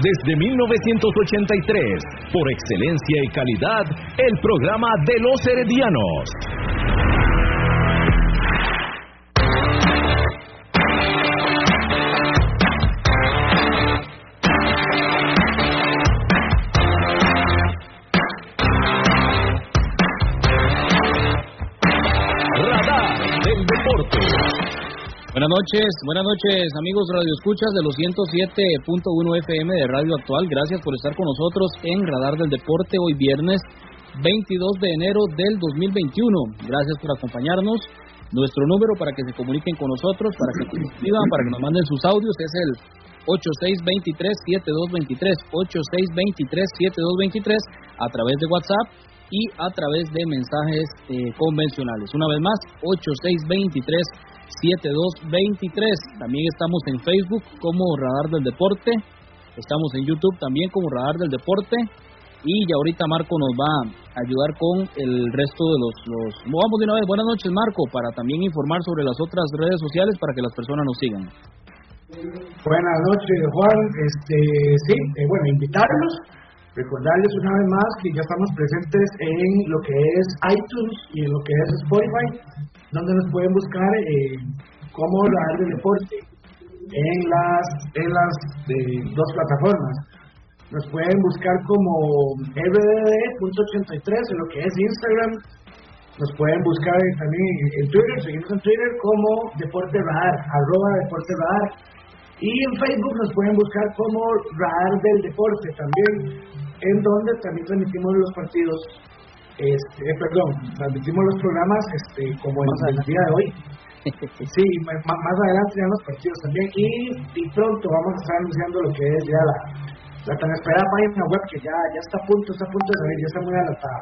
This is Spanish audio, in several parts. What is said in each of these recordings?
desde 1983, por excelencia y calidad, el programa de los heredianos. Noches, buenas noches amigos Radio Escuchas de los 107.1 FM de Radio Actual. Gracias por estar con nosotros en Radar del Deporte hoy viernes 22 de enero del 2021. Gracias por acompañarnos. Nuestro número para que se comuniquen con nosotros, para que nos escriban, para que nos manden sus audios es el 8623-7223, 8623-7223 a través de WhatsApp y a través de mensajes eh, convencionales. Una vez más, 8623 7223. También estamos en Facebook como Radar del Deporte. Estamos en YouTube también como Radar del Deporte. Y ya ahorita Marco nos va a ayudar con el resto de los, los... Vamos de una vez. Buenas noches Marco, para también informar sobre las otras redes sociales para que las personas nos sigan. Buenas noches Juan. Este, sí, eh, bueno, invitarlos. Recordarles una vez más que ya estamos presentes en lo que es iTunes y lo que es Spotify donde nos pueden buscar eh, como Radar del Deporte en las, en las dos plataformas. Nos pueden buscar como rdd.83 en lo que es Instagram. Nos pueden buscar también en Twitter, seguimos en Twitter como Deporte Radar, arroba Deporte Radar. Y en Facebook nos pueden buscar como Radar del Deporte también, en donde también transmitimos los partidos este, eh, perdón, transmitimos los programas este, como el, día de hoy. sí, más, adelante ya los partidos también. Y, y, pronto vamos a estar anunciando lo que es ya la, la tan esperada página web que ya, ya está a punto, está a punto de salir, ya está muy adelantada.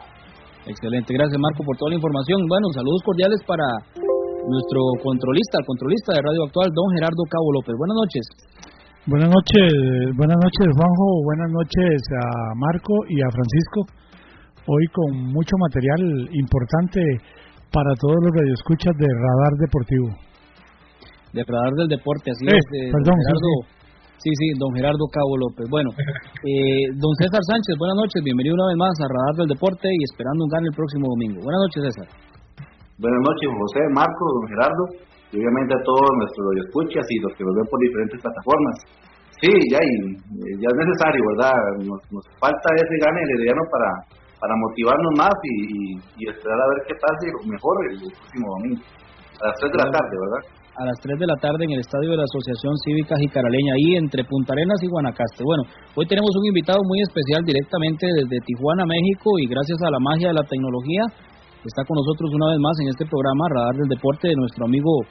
Excelente, gracias Marco por toda la información. Bueno, saludos cordiales para nuestro controlista, el controlista de Radio Actual, don Gerardo Cabo López. Buenas noches. Buenas noches, buenas noches Juanjo, buenas noches a Marco y a Francisco hoy con mucho material importante para todos los radioescuchas de Radar Deportivo. De Radar del Deporte, así eh, es. Eh, perdón, Gerardo, sí, sí, don Gerardo Cabo López. Bueno, eh, don César Sánchez, buenas noches, bienvenido una vez más a Radar del Deporte y esperando un gane el próximo domingo. Buenas noches, César. Buenas noches, José, Marco, don Gerardo, y obviamente a todos nuestros radioescuchas y los que nos ven por diferentes plataformas. Sí, ya, ya es necesario, ¿verdad? Nos, nos falta ese gane herediano para para motivarnos más y, esperar a ver qué pasa mejor el próximo domingo. A las 3 de la tarde, ¿verdad? A las 3 de la tarde en el estadio de la Asociación Cívica Jicaraleña, ahí entre Punta Arenas y Guanacaste. Bueno, hoy tenemos un invitado muy especial directamente desde Tijuana, México, y gracias a la magia de la tecnología, está con nosotros una vez más en este programa Radar del Deporte de nuestro amigo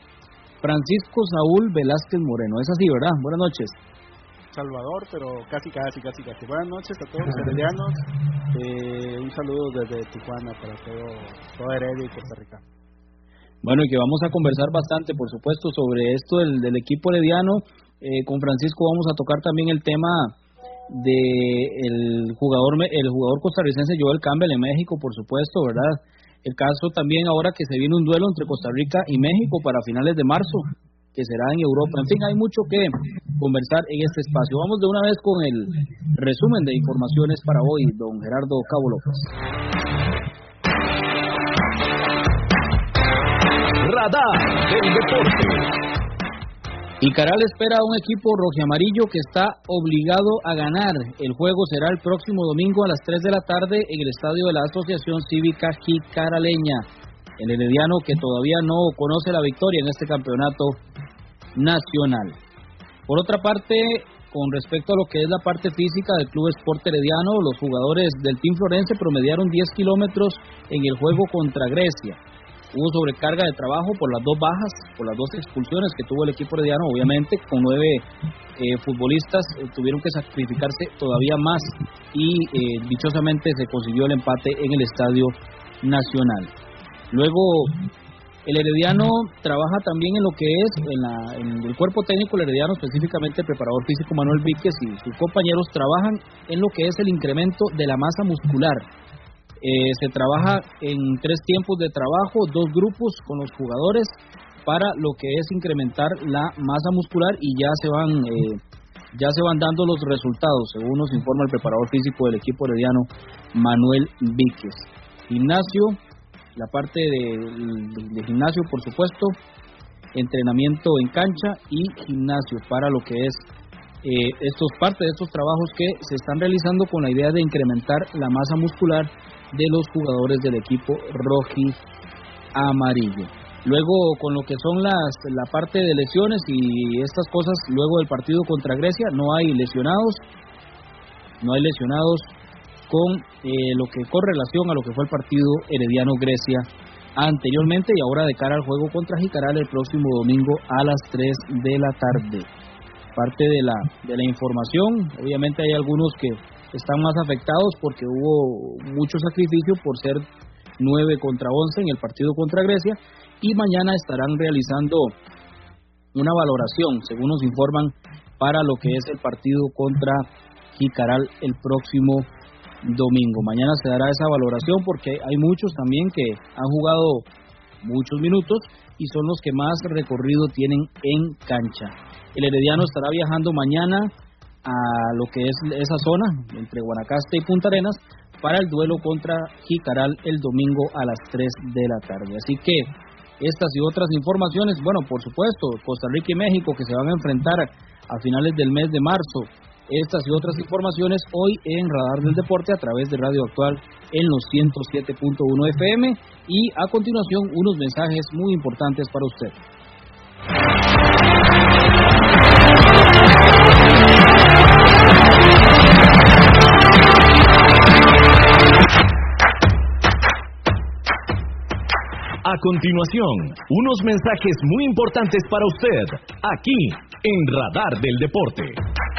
Francisco Saúl Velázquez Moreno. Es así, ¿verdad? Buenas noches. Salvador, pero casi, casi, casi, casi. Buenas noches a todos los heredianos. Eh, un saludo desde Tijuana para todo, todo Heredia y Costa Rica. Bueno, y que vamos a conversar bastante, por supuesto, sobre esto del, del equipo herediano. Eh, con Francisco vamos a tocar también el tema de el jugador el jugador costarricense Joel Campbell en México, por supuesto, ¿verdad? El caso también ahora que se viene un duelo entre Costa Rica y México para finales de marzo que será en Europa. En fin, hay mucho que conversar en este espacio. Vamos de una vez con el resumen de informaciones para hoy, don Gerardo Cabo López. Radar del deporte. Y Caral espera a un equipo rojiamarillo que está obligado a ganar. El juego será el próximo domingo a las 3 de la tarde en el estadio de la Asociación Cívica Jicaraleña el Herediano que todavía no conoce la victoria en este campeonato nacional. Por otra parte, con respecto a lo que es la parte física del Club Sport Herediano, los jugadores del Team Florense promediaron 10 kilómetros en el juego contra Grecia. Hubo sobrecarga de trabajo por las dos bajas, por las dos expulsiones que tuvo el equipo herediano, obviamente, con nueve eh, futbolistas eh, tuvieron que sacrificarse todavía más y eh, dichosamente se consiguió el empate en el Estadio Nacional. Luego, el Herediano trabaja también en lo que es en, la, en el cuerpo técnico el Herediano, específicamente el preparador físico Manuel Víquez y sus compañeros trabajan en lo que es el incremento de la masa muscular eh, se trabaja en tres tiempos de trabajo, dos grupos con los jugadores para lo que es incrementar la masa muscular y ya se van eh, ya se van dando los resultados, según nos informa el preparador físico del equipo herediano Manuel Víquez. Gimnasio, la parte de, gimnasio, por supuesto, entrenamiento en cancha y gimnasio para lo que es eh, estos parte de estos trabajos que se están realizando con la idea de incrementar la masa muscular de los jugadores del equipo roji amarillo. Luego con lo que son las la parte de lesiones y estas cosas luego del partido contra Grecia no hay lesionados, no hay lesionados con eh, lo que con relación a lo que fue el partido Herediano Grecia anteriormente y ahora de cara al juego contra Jicaral el próximo domingo a las 3 de la tarde. Parte de la de la información, obviamente hay algunos que están más afectados porque hubo mucho sacrificio por ser 9 contra 11 en el partido contra Grecia y mañana estarán realizando una valoración, según nos informan, para lo que es el partido contra Jicaral el próximo domingo. Mañana se dará esa valoración porque hay muchos también que han jugado muchos minutos y son los que más recorrido tienen en cancha. El Herediano estará viajando mañana a lo que es esa zona entre Guanacaste y Punta Arenas para el duelo contra Jicaral el domingo a las 3 de la tarde. Así que estas y otras informaciones, bueno, por supuesto, Costa Rica y México que se van a enfrentar a finales del mes de marzo. Estas y otras informaciones hoy en Radar del Deporte a través de Radio Actual en los 107.1 FM y a continuación unos mensajes muy importantes para usted. A continuación, unos mensajes muy importantes para usted, aquí en Radar del Deporte.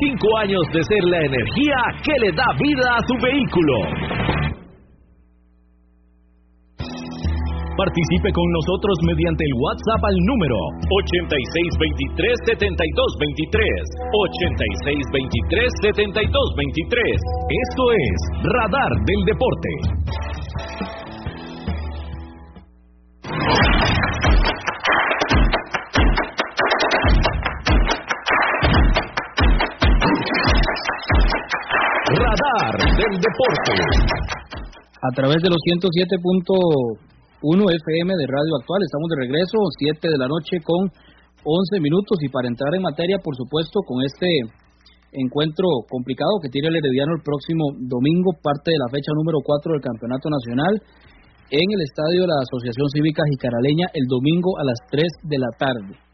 25 años de ser la energía que le da vida a su vehículo. Participe con nosotros mediante el WhatsApp al número 8623-7223. 8623-7223. Esto es Radar del Deporte. Del Deporte. A través de los 107.1 FM de Radio Actual, estamos de regreso, 7 de la noche con 11 minutos y para entrar en materia, por supuesto, con este encuentro complicado que tiene el Herediano el próximo domingo, parte de la fecha número 4 del Campeonato Nacional, en el estadio de la Asociación Cívica Jicaraleña el domingo a las 3 de la tarde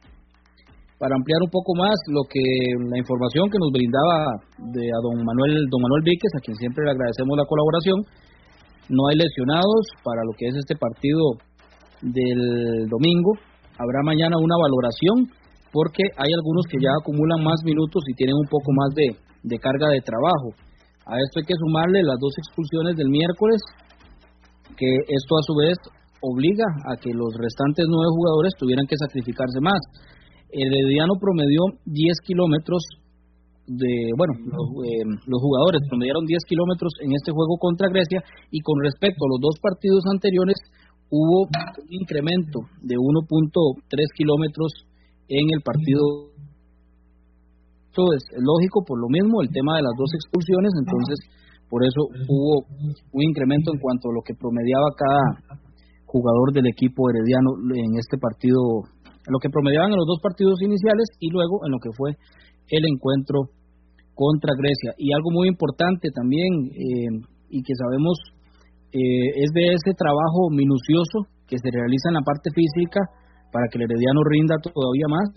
para ampliar un poco más lo que la información que nos brindaba de a don Manuel don Manuel Víquez, a quien siempre le agradecemos la colaboración. No hay lesionados para lo que es este partido del domingo. Habrá mañana una valoración porque hay algunos que ya acumulan más minutos y tienen un poco más de, de carga de trabajo. A esto hay que sumarle las dos expulsiones del miércoles, que esto a su vez obliga a que los restantes nueve jugadores tuvieran que sacrificarse más Herediano promedió 10 kilómetros de, bueno, los, eh, los, jugadores promediaron 10 kilómetros en este juego contra Grecia y con respecto a los dos partidos anteriores hubo un incremento de 1.3 kilómetros en el partido. Esto es lógico por lo mismo, el tema de las dos expulsiones, entonces por eso hubo un incremento en cuanto a lo que promediaba cada jugador del equipo herediano en este partido lo que promediaban en los dos partidos iniciales y luego en lo que fue el encuentro contra Grecia. Y algo muy importante también, eh, y que sabemos, eh, es de ese trabajo minucioso que se realiza en la parte física para que el herediano rinda todavía más,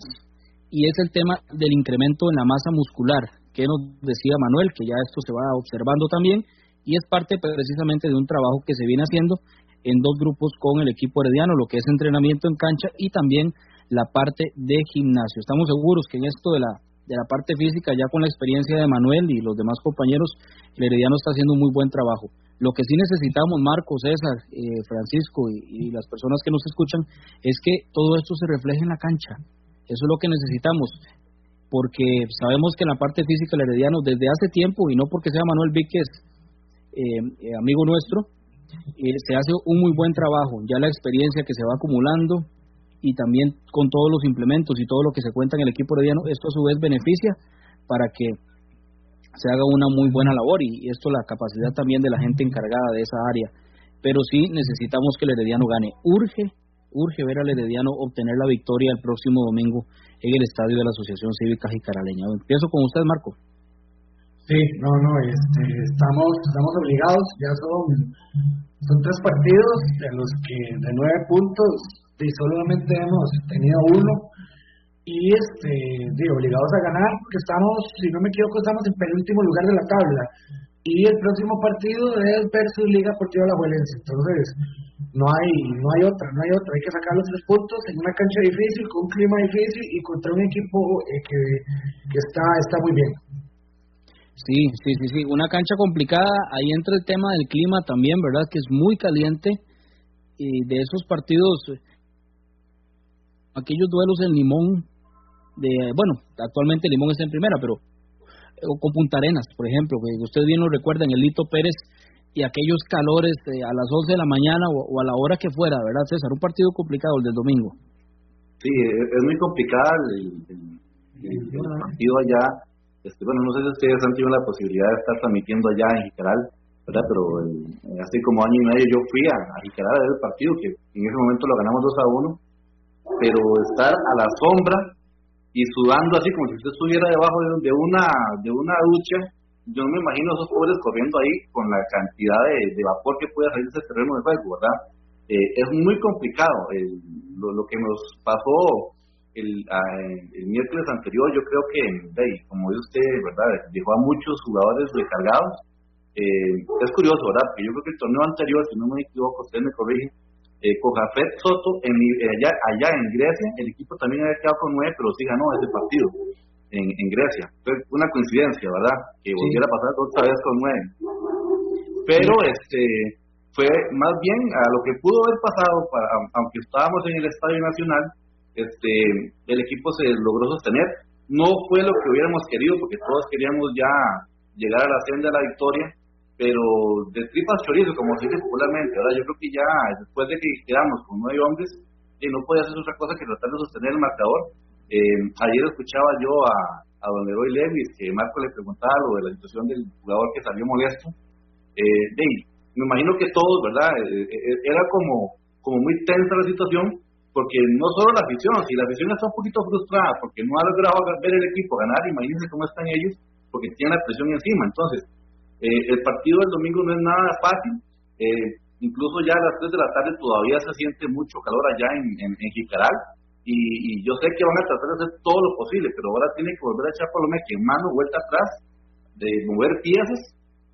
y es el tema del incremento en la masa muscular, que nos decía Manuel, que ya esto se va observando también, y es parte precisamente de un trabajo que se viene haciendo en dos grupos con el equipo herediano, lo que es entrenamiento en cancha y también la parte de gimnasio. Estamos seguros que en esto de la, de la parte física, ya con la experiencia de Manuel y los demás compañeros, el Herediano está haciendo un muy buen trabajo. Lo que sí necesitamos, Marcos, César, eh, Francisco y, las personas que nos escuchan, es que todo esto se refleje en la cancha. Eso es lo que necesitamos, porque sabemos que en la parte física el Herediano desde hace tiempo, y no porque sea Manuel Víquez eh, eh, amigo nuestro, se hace un muy buen trabajo. Ya la experiencia que se va acumulando, y también con todos los implementos y todo lo que se cuenta en el equipo herediano, esto a su vez beneficia para que se haga una muy buena labor y esto la capacidad también de la gente encargada de esa área. Pero sí necesitamos que el Herediano gane. Urge, urge ver al Herediano obtener la victoria el próximo domingo en el estadio de la Asociación Cívica Jicaraleña. Empiezo con usted, Marco. Sí, no, no, este, estamos, estamos obligados, ya son, son tres partidos de los que de nueve puntos y solamente hemos tenido uno. Y este obligados a ganar porque estamos, si no me equivoco, estamos en penúltimo lugar de la tabla. Y el próximo partido es versus Liga Deportiva La Juelense, entonces no hay no hay otra, no hay otra, hay que sacar los tres puntos en una cancha difícil, con un clima difícil y contra un equipo eh, que, que está, está muy bien. Sí, sí, sí, sí, una cancha complicada, ahí entra el tema del clima también, ¿verdad? Que es muy caliente y de esos partidos aquellos duelos en Limón, de bueno, actualmente Limón está en primera, pero eh, con Punta Arenas, por ejemplo, que usted bien lo recuerda, en el Lito Pérez y aquellos calores a las 11 de la mañana o, a la hora que fuera, ¿verdad, César? Un partido complicado el del domingo. Sí, es muy complicado el, partido allá. Este, bueno, no sé si ustedes han tenido la posibilidad de estar transmitiendo allá en Jicaral, ¿verdad? Pero hace como año y medio yo fui a, a Jicaral a ver el partido, que en ese momento lo ganamos 2 a 1 pero estar a la sombra y sudando así como si usted estuviera debajo de, una de una ducha, yo no me imagino esos pobres corriendo ahí con la cantidad de, vapor que puede salir de ese terreno de juego, ¿verdad? Eh, es muy complicado. lo, que nos pasó el, el, miércoles anterior, yo creo que, como dice usted, ¿verdad? Dejó a muchos jugadores recargados. Eh, es curioso, ¿verdad? Porque yo creo que el torneo anterior, si no me equivoco, usted me corrige, eh, con Jafet Soto en, allá, allá en Grecia, el equipo también había quedado con nueve, pero sí ganó ese partido. en, en Grecia. Fue una coincidencia, ¿verdad? Que volviera a pasar otra vez con nueve. Pero este fue más bien a lo que pudo haber pasado, para, aunque estábamos en el Estadio Nacional, este el equipo se logró sostener. No fue lo que hubiéramos querido, porque todos queríamos ya llegar a la senda de la victoria, pero de tripas chorizo, como se dice popularmente, ¿verdad? Yo creo que ya después de que quedamos con nueve hombres, eh, no podía hacer otra cosa que tratar de sostener el marcador. Eh, ayer escuchaba yo a, a don Leroy Levis que Marco le preguntaba lo de la situación del jugador que salió molesto. Eh, me imagino que todos, ¿verdad? Eh, eh, era como, como muy tensa la situación, porque no solo la afición, si la afición está un poquito frustrada porque no ha logrado ver el equipo ganar, imagínense cómo están ellos, porque tienen la presión encima. Entonces, eh, el partido del domingo no es nada fácil, incluso ya a las 3 de la tarde todavía se siente mucho calor allá en, en, Jicaral, y, yo sé que van a tratar de hacer todo lo posible, pero ahora tiene que volver a echar por lo menos que mano, vuelta atrás, de mover piezas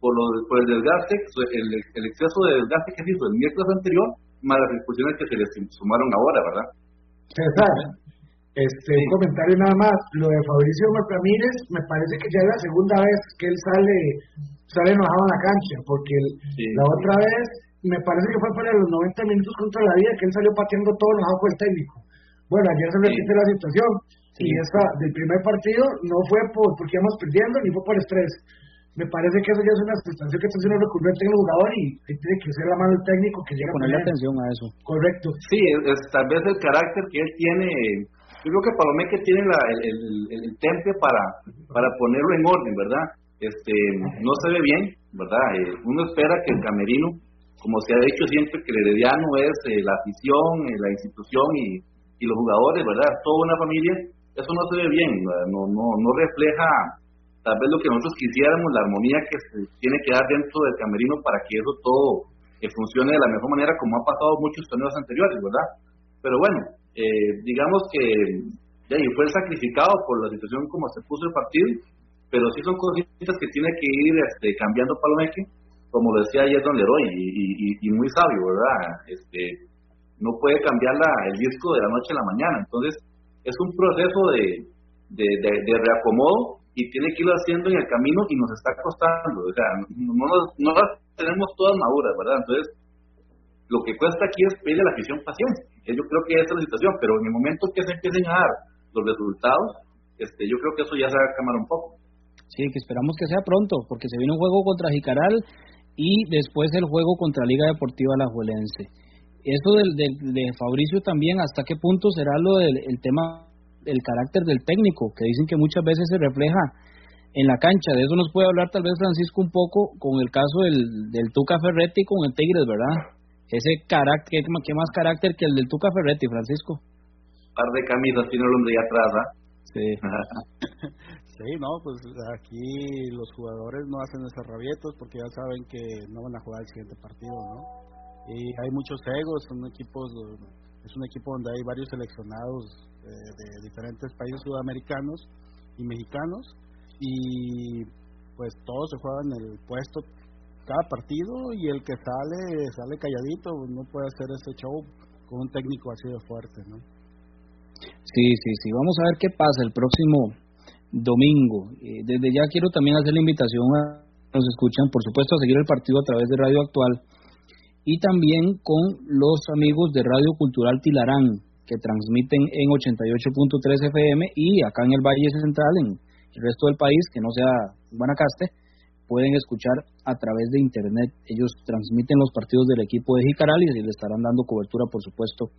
por, lo, por el desgaste, el, el, exceso de desgaste que se hizo el miércoles anterior, más las expulsiones que se les sumaron ahora, ¿verdad? César, este, un comentario nada más. Lo de Fabricio Ramírez, me parece que ya es la segunda vez que él sale sale enojado en la cancha, porque la otra vez me parece que fue para los 90 minutos contra la vida que él salió pateando todo enojado con el técnico. Bueno, ayer se repite la situación. Y esta, del primer partido no fue por, porque íbamos perdiendo ni fue por estrés me parece que eso ya es una situación que está siendo recurrente en el jugador y tiene que ser la mano del técnico que llega a ponerle atención a eso. Correcto. Sí, es, tal vez el carácter que él tiene, yo creo que Palomé que tiene la, el, el, el, temple para, para ponerlo en orden, ¿verdad? Este, no se ve bien, ¿verdad? Eh, uno espera que el camerino, como se ha dicho siempre, que el herediano es eh, la afición, eh, la institución y, y los jugadores, ¿verdad? Toda una familia, eso no se ve bien, no, no, no refleja tal vez lo que nosotros quisiéramos, la armonía que se tiene que dar dentro del camerino para que eso todo eh, funcione de la mejor manera como ha pasado muchos torneos anteriores, ¿verdad? Pero bueno, eh, digamos que ya, fue sacrificado por la situación como se puso el partido, pero sí son cositas que tiene que ir este, cambiando Palomeque, como lo decía ayer Don Leroy, y, muy sabio, ¿verdad? Este, no puede cambiar el disco de la noche a la mañana, entonces es un proceso de reacomodo y tiene que irlo haciendo en el camino y nos está costando, o sea, no, no, las tenemos todas maduras, ¿verdad? Entonces, lo que cuesta aquí es pedirle la afición paciencia, yo creo que esa es la situación, pero en el momento que se empiecen a dar los resultados, este, yo creo que eso ya se va a cambiar un poco. Sí, que esperamos que sea pronto, porque se viene un juego contra Jicaral y después el juego contra Liga Deportiva Alajuelense. Eso del, del, de Fabricio también, ¿hasta qué punto será lo del el tema el carácter del técnico, que dicen que muchas veces se refleja en la cancha. De eso nos puede hablar tal vez Francisco un poco con el caso del, del Tuca Ferretti con el Tigres, ¿verdad? Ese carácter, ¿qué, más carácter que el del Tuca Ferretti, Francisco? par de camisas tiene el hombre ahí atrás, ¿ah? Sí. sí, no, pues aquí los jugadores no hacen esos rabietos porque ya saben que no van a jugar el siguiente partido, ¿no? Y hay muchos egos, son equipos, es un equipo donde hay varios seleccionados de, diferentes países sudamericanos y mexicanos. Y pues todos se juegan el puesto cada partido y el que sale sale calladito no puede hacer ese show con un técnico así de fuerte no sí sí sí. Vamos a ver qué pasa el próximo domingo. Eh, desde ya quiero también hacer la invitación a nos escuchan por supuesto a seguir el partido a través de Radio Actual y también con los amigos de Radio Cultural Tilarán que transmiten en 88.3 FM y acá en el Valle Central, en el resto del país, que no sea Guanacaste, pueden escuchar a través de internet. Ellos transmiten los partidos del equipo de Jicaral y le estarán dando cobertura, por supuesto,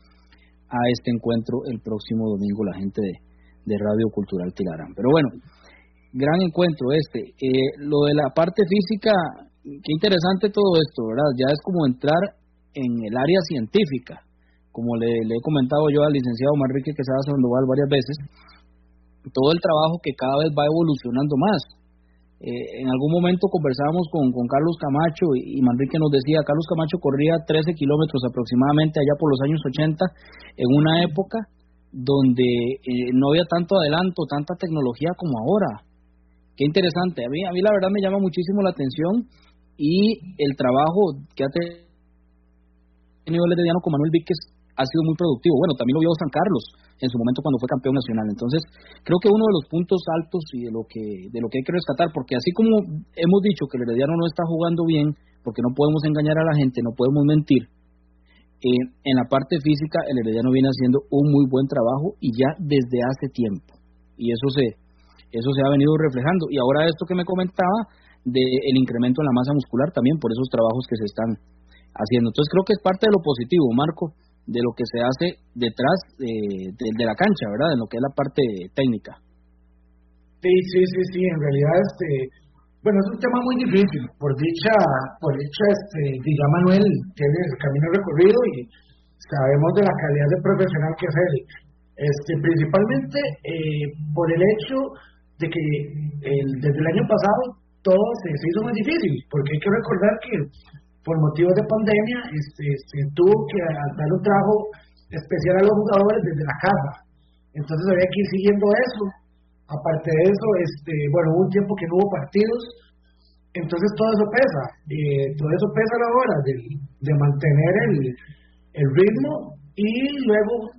a este encuentro el próximo domingo la gente de, de Radio Cultural Tilarán. Pero bueno, gran encuentro este. Eh, lo de la parte física, qué interesante todo esto, ¿verdad? Ya es como entrar en el área científica como le, he comentado yo al licenciado Manrique Quesada Sandoval varias veces, todo el trabajo que cada vez va evolucionando más. Eh, en algún momento conversábamos con, Carlos Camacho y, Manrique nos decía, Carlos Camacho corría 13 kilómetros aproximadamente allá por los años 80, en una época donde eh, no había tanto adelanto, tanta tecnología como ahora. Qué interesante. A mí, a mí la verdad me llama muchísimo la atención y el trabajo que ha tenido el Herediano con Manuel Víquez ha sido muy productivo. Bueno, también lo vio San Carlos en su momento cuando fue campeón nacional. Entonces, creo que uno de los puntos altos y de lo que de lo que hay que rescatar, porque así como hemos dicho que el Herediano no está jugando bien, porque no podemos engañar a la gente, no podemos mentir. Eh, en la parte física, el Herediano viene haciendo un muy buen trabajo y ya desde hace tiempo. Y eso se eso se ha venido reflejando. Y ahora esto que me comentaba del incremento en la masa muscular también por esos trabajos que se están haciendo. Entonces creo que es parte de lo positivo, Marco, de lo que se hace detrás de, de, la cancha, ¿verdad? En lo que es la parte técnica. Sí, sí, sí, sí, en realidad, este, bueno, es un tema muy difícil, por dicha, por dicha, este, diga Manuel, tiene el camino recorrido y sabemos de la calidad de profesional que es él. Este, principalmente eh, por el hecho de que el, desde el año pasado todo se, se hizo muy difícil, porque hay que recordar que por motivos de pandemia, este, este, tuvo que dar un trabajo especial a los jugadores desde la casa. Entonces había que ir siguiendo eso. Aparte de eso, este, bueno, hubo un tiempo que no hubo partidos, entonces todo eso pesa. Eh, todo eso pesa a la hora de, de mantener el, el ritmo y luego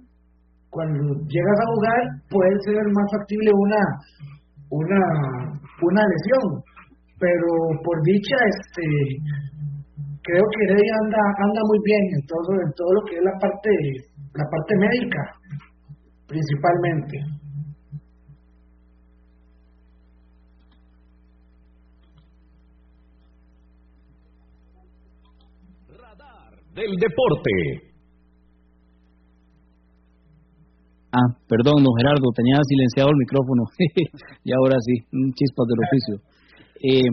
cuando llegas a jugar puede ser más factible una una una lesión pero por dicha este creo que Heredia anda anda muy bien en todo en todo lo que es la parte la parte médica principalmente radar del deporte Ah, perdón, don Gerardo, tenía silenciado el micrófono. y ahora sí, un chispas del oficio. Eh,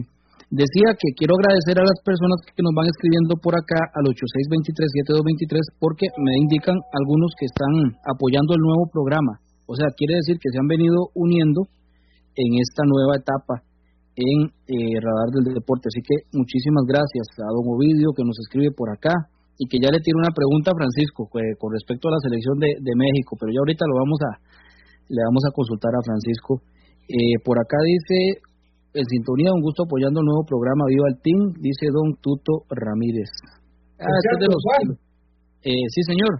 Decía que quiero agradecer a las personas que nos van escribiendo por acá al 8623-7223 porque me indican algunos que están apoyando el nuevo programa. O sea, quiere decir que se han venido uniendo en esta nueva etapa en eh, Radar del Deporte. Así que muchísimas gracias a don Ovidio que nos escribe por acá y que ya le tiene una pregunta a Francisco eh, con respecto a la selección de, de, México, pero ya ahorita lo vamos a le vamos a consultar a Francisco. Eh, por acá dice en sintonía, un gusto apoyando el nuevo programa Viva el Team, dice don Tuto Ramírez. Ah, este de los... Eh, sí, señor.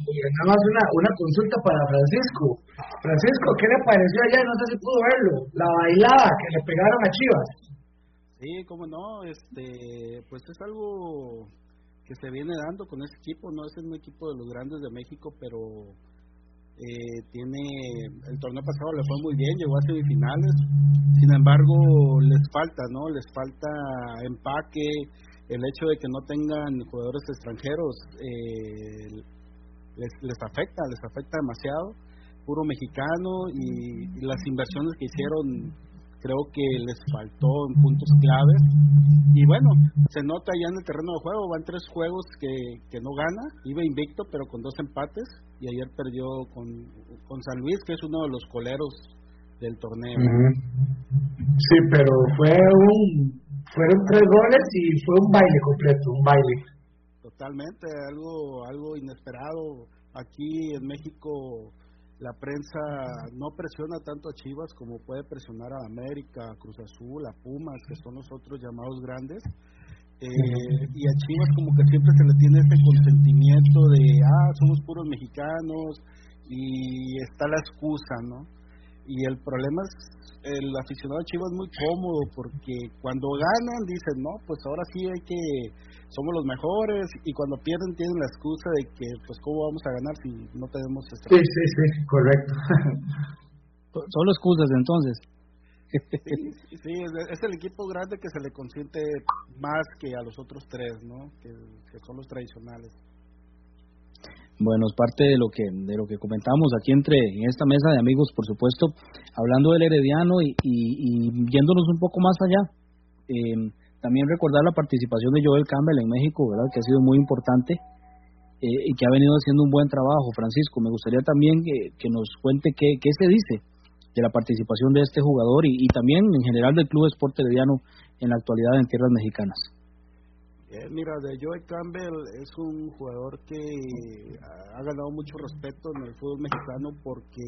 Nada más una, una consulta para Francisco. Francisco, ¿qué le pareció allá? No sé si pudo verlo. La bailada que le pegaron a Chivas. Sí, cómo no. Este, pues es algo que se viene dando con ese equipo. No es un equipo de los grandes de México, pero eh, tiene el torneo pasado le fue muy bien, llegó a semifinales, sin embargo les falta, ¿no? Les falta empaque, el hecho de que no tengan jugadores extranjeros eh, les, les afecta, les afecta demasiado, puro mexicano y las inversiones que hicieron creo que les faltó en puntos claves. Y bueno, se nota ya en el terreno de juego, van tres juegos que, que no gana, iba invicto pero con dos empates y ayer perdió con, con San Luis, que es uno de los coleros del torneo. Sí, pero fue un, fueron tres goles y fue un baile completo, un baile. Totalmente, algo, algo inesperado. Aquí en México la prensa no presiona tanto a Chivas como puede presionar a América, a Cruz Azul, a Pumas, que son los otros llamados grandes. Eh, y a Chivas como que siempre se le tiene este consentimiento de, ah, somos puros mexicanos y está la excusa, ¿no? Y el problema es, el aficionado a Chivas es muy cómodo porque cuando ganan dicen, no, pues ahora sí hay que somos los mejores y cuando pierden tienen la excusa de que pues cómo vamos a ganar si no tenemos este sí sí sí correcto. Solo excusas entonces. Sí, sí es, el equipo grande que se le consiente más que a los otros tres no que, son los tradicionales bueno, es parte de lo que de lo que comentamos aquí entre en esta mesa de amigos, por supuesto, hablando del Herediano y, y, y yéndonos un poco más allá. Eh, también recordar la participación de Joel Campbell en México, ¿verdad? Que ha sido muy importante eh, y que ha venido haciendo un buen trabajo. Francisco, me gustaría también que, nos cuente qué, qué, se dice de la participación de este jugador y, también en general del Club Esporte Herediano en la actualidad en tierras mexicanas. Eh, mira, de Joel Campbell es un jugador que ha ganado mucho respeto en el fútbol mexicano porque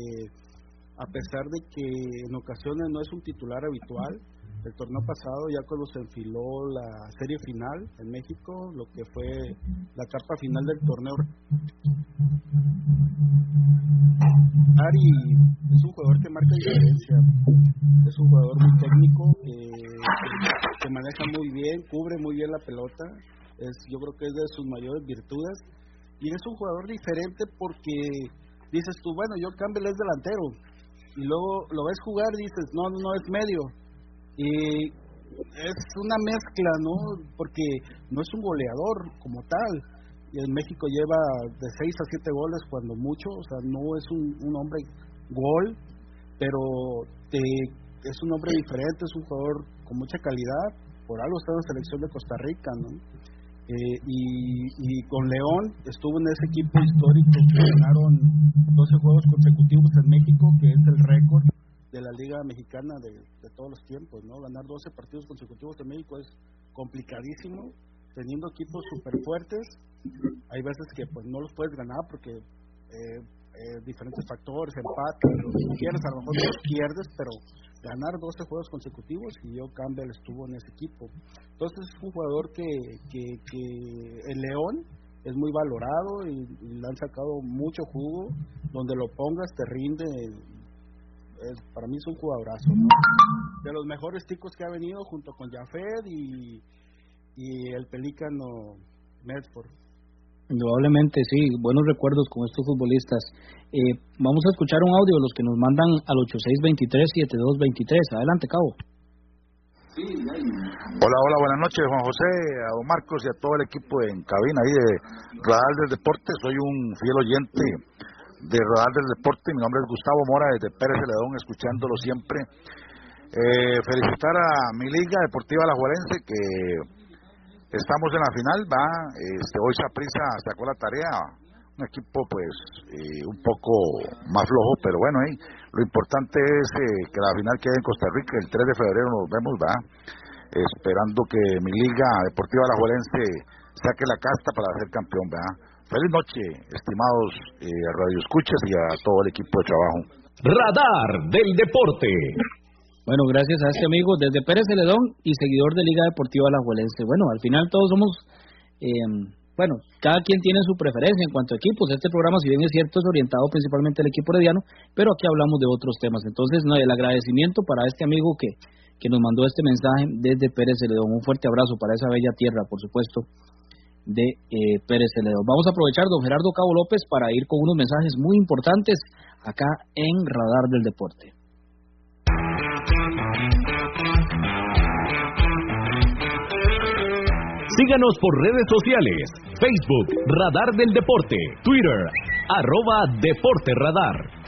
a pesar de que en ocasiones no es un titular habitual, el torneo pasado, ya cuando se enfiló la serie final en México, lo que fue la etapa final del torneo. Ari es un jugador que marca diferencia, es un jugador muy técnico, que, maneja muy bien, cubre muy bien la pelota, es, yo creo que es de sus mayores virtudes, y es un jugador diferente porque dices tú, bueno, yo Campbell es delantero, y luego lo ves jugar y dices, no, no es medio, y es una mezcla, ¿no? Porque no es un goleador como tal. Y en México lleva de 6 a 7 goles cuando mucho, o sea, no es un, hombre gol, pero te, es un hombre diferente, es un jugador con mucha calidad, por algo está en la selección de Costa Rica, ¿no? Eh, y, y, con León estuvo en ese equipo histórico que ganaron 12 juegos consecutivos en México, que es el récord de la Liga Mexicana de, todos los tiempos, ¿no? Ganar 12 partidos consecutivos en México es complicadísimo, teniendo equipos súper fuertes. Hay veces que pues no los puedes ganar porque eh, eh, diferentes factores, empate, los quieres, a lo mejor los pierdes, pero ganar 12 juegos consecutivos y yo Campbell estuvo en ese equipo. Entonces es un jugador que, que, que el León es muy valorado y, y, le han sacado mucho jugo, donde lo pongas te rinde para mí es un jugadorazo, De los mejores ticos que ha venido junto con Jafet y, y el pelícano Medford. Indudablemente, sí, buenos recuerdos con estos futbolistas. Eh, vamos a escuchar un audio de los que nos mandan al 8623-7223. Adelante, Cabo. Hola, hola, buenas noches, Juan José, a don Marcos y a todo el equipo en cabina ahí de Radar del Deporte. Soy un fiel oyente de Rodar del Deporte. Mi nombre es Gustavo Mora desde Pérez Celedón, escuchándolo siempre. Eh, felicitar a mi liga deportiva La Juarense que estamos en la final, va. Este, hoy Saprisa sacó la tarea, un equipo pues eh, un poco más flojo, pero bueno, eh, lo importante es eh, que la final quede en Costa Rica, el 3 de febrero nos vemos, va. Esperando que mi liga deportiva La Juarense saque la casta para ser campeón, ¿verdad? Feliz noche, estimados eh, radioescuchas y a todo el equipo de trabajo. Radar del Deporte. Bueno, gracias a este amigo desde Pérez Celedón y seguidor de Liga Deportiva La Juelense. Bueno, al final todos somos, eh, bueno, cada quien tiene su preferencia en cuanto a equipos. Este programa, si bien es cierto, es orientado principalmente al equipo herediano, pero aquí hablamos de otros temas. Entonces, no, el agradecimiento para este amigo que, que nos mandó este mensaje desde Pérez Celedón. Un fuerte abrazo para esa bella tierra, por supuesto, de eh, Pérez Celedón. Vamos a aprovechar, don Gerardo Cabo López, para ir con unos mensajes muy importantes acá en Radar del Deporte. Síganos por redes sociales, Facebook, Radar del Deporte, Twitter, arroba Deporte Radar.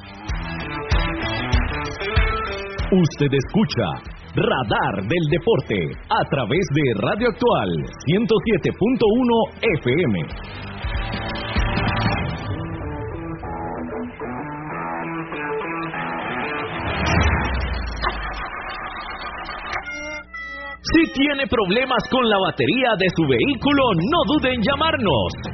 Usted escucha Radar del Deporte a través de Radio Actual 107.1 FM. Si tiene problemas con la batería de su vehículo, no dude en llamarnos.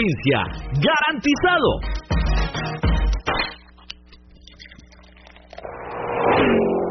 garantizado.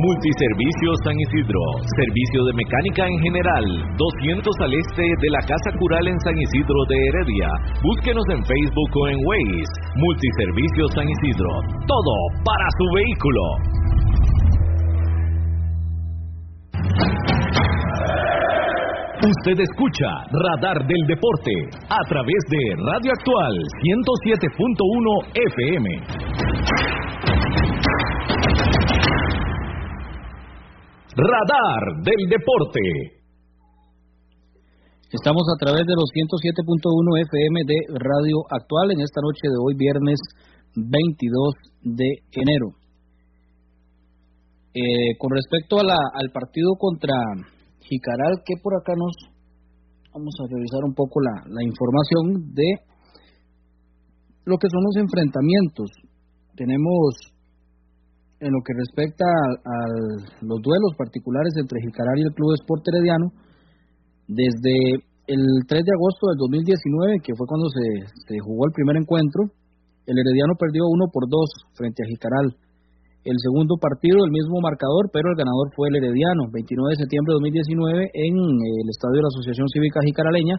Multiservicios San Isidro Servicio de mecánica en general. 200 al este de la Casa Cural en San Isidro de Heredia. Búsquenos en Facebook o en Waze. Multiservicios San Isidro. Todo para su vehículo. Usted escucha Radar del Deporte a través de Radio Actual 107.1 FM. Radar del Deporte. Estamos a través de los 107.1 FM de Radio Actual en esta noche de hoy, viernes 22 de enero. Eh, con respecto a la, al partido contra Jicaral, que por acá nos vamos a revisar un poco la, la información de lo que son los enfrentamientos. Tenemos en lo que respecta a, los duelos particulares entre Jicaral y el Club Sport Herediano, desde el 3 de agosto del 2019, que fue cuando se, jugó el primer encuentro, el Herediano perdió 1 por 2 frente a Jicaral. El segundo partido, el mismo marcador, pero el ganador fue el Herediano, 29 de septiembre de 2019, en el estadio de la Asociación Cívica Jicaraleña.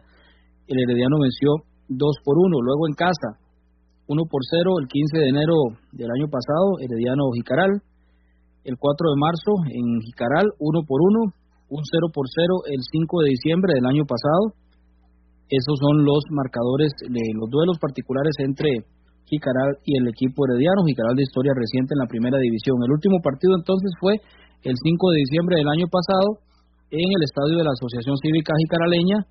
El Herediano venció 2 por 1. Luego en casa, 1 por 0 el 15 de enero del año pasado, Herediano Jicaral. El 4 de marzo en Jicaral, 1 por 1. Un 0 por 0 el 5 de diciembre del año pasado. Esos son los marcadores de los duelos particulares entre Jicaral y el equipo herediano. Jicaral de historia reciente en la primera división. El último partido entonces fue el 5 de diciembre del año pasado en el estadio de la Asociación Cívica Jicaraleña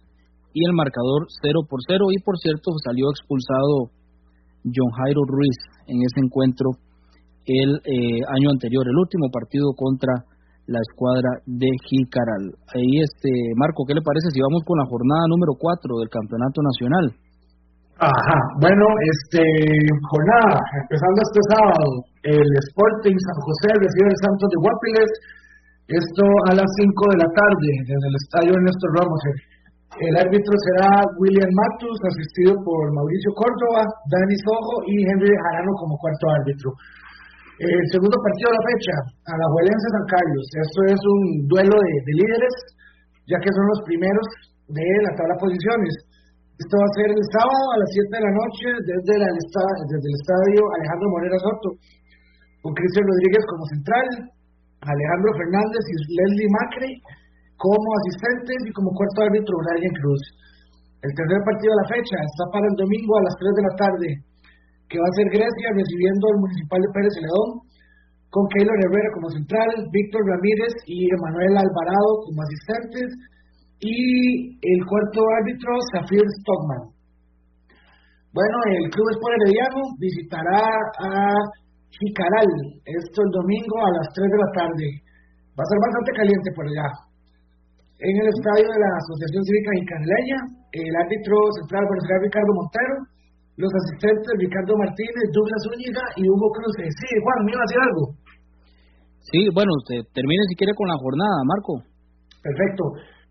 y el marcador 0 por 0 y por cierto salió expulsado John Jairo Ruiz en ese encuentro el eh, año anterior, el último partido contra la escuadra de Jicaral. Ahí, este, Marco, ¿qué le parece si vamos con la jornada número 4 del Campeonato Nacional? Ajá, bueno, este, jornada, empezando este sábado, el Sporting San José recibe el Santos de Guapiles, esto a las 5 de la tarde, desde el estadio Ernesto Ramos, el árbitro será William Matus, asistido por Mauricio Córdoba, Dani Sojo y Henry Jarano como cuarto árbitro. El segundo partido de la fecha, a la Juelense San Carlos. Esto es un duelo de, líderes, ya que son los primeros de la tabla posiciones. Esto va a ser el sábado a las 7 de la noche desde, la, desde el estadio Alejandro Morera Soto, con Cristian Rodríguez como central, Alejandro Fernández y Leslie Macri como asistentes y como cuarto árbitro Brian Cruz. El tercer partido de la fecha está para el domingo a las 3 de la tarde, que va a ser Grecia recibiendo al Municipal de Pérez Celedón, con Keylor Herrera como central, Víctor Ramírez y Emanuel Alvarado como asistentes, y el cuarto árbitro, Zafir Stockman. Bueno, el Club Sport Herediano visitará a Jicaral, esto el domingo a las 3 de la tarde. Va a ser bastante caliente por allá en el estadio de la Asociación Cívica Incanleña. El árbitro central será Ricardo Montero, los asistentes Ricardo Martínez, Douglas Zúñiga y Hugo Cruz. Sí, Juan, ¿me iba a decir algo? Sí, bueno, usted termine si quiere con la jornada, Marco. Perfecto.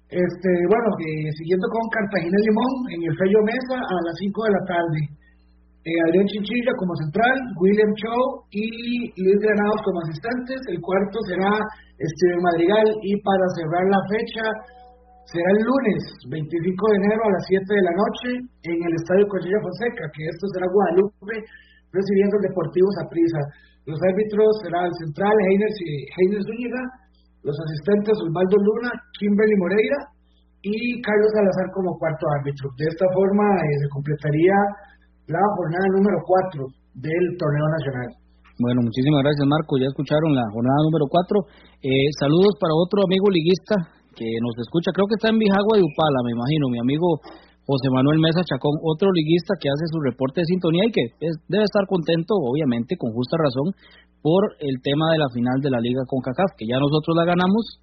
Este, bueno, eh, siguiendo con Cartagena Limón, en el Fello Mesa a las 5 de la tarde. Eh, Adrián Chinchilla como central, William Chow y Luis Granados como asistentes. El cuarto será Steven Madrigal y para cerrar la fecha será el lunes 25 de enero a las 7 de la noche en el Estadio Cochilla Fonseca, que esto será Guadalupe recibiendo el Deportivo Saprissa. Los árbitros serán el central Heiner, Heiner Zúñiga, los asistentes Osvaldo Luna, Kimberly Moreira y Carlos Salazar como cuarto árbitro. De esta forma eh, se completaría la jornada número 4 del torneo nacional. Bueno, muchísimas gracias Marco, ya escucharon la jornada número 4. Eh, saludos para otro amigo liguista que nos escucha, creo que está en Bijagua de Upala, me imagino, mi amigo José Manuel Mesa Chacón, otro liguista que hace su reporte de sintonía y que debe estar contento, obviamente, con justa razón, por el tema de la final de la Liga con CACAF, que ya nosotros la ganamos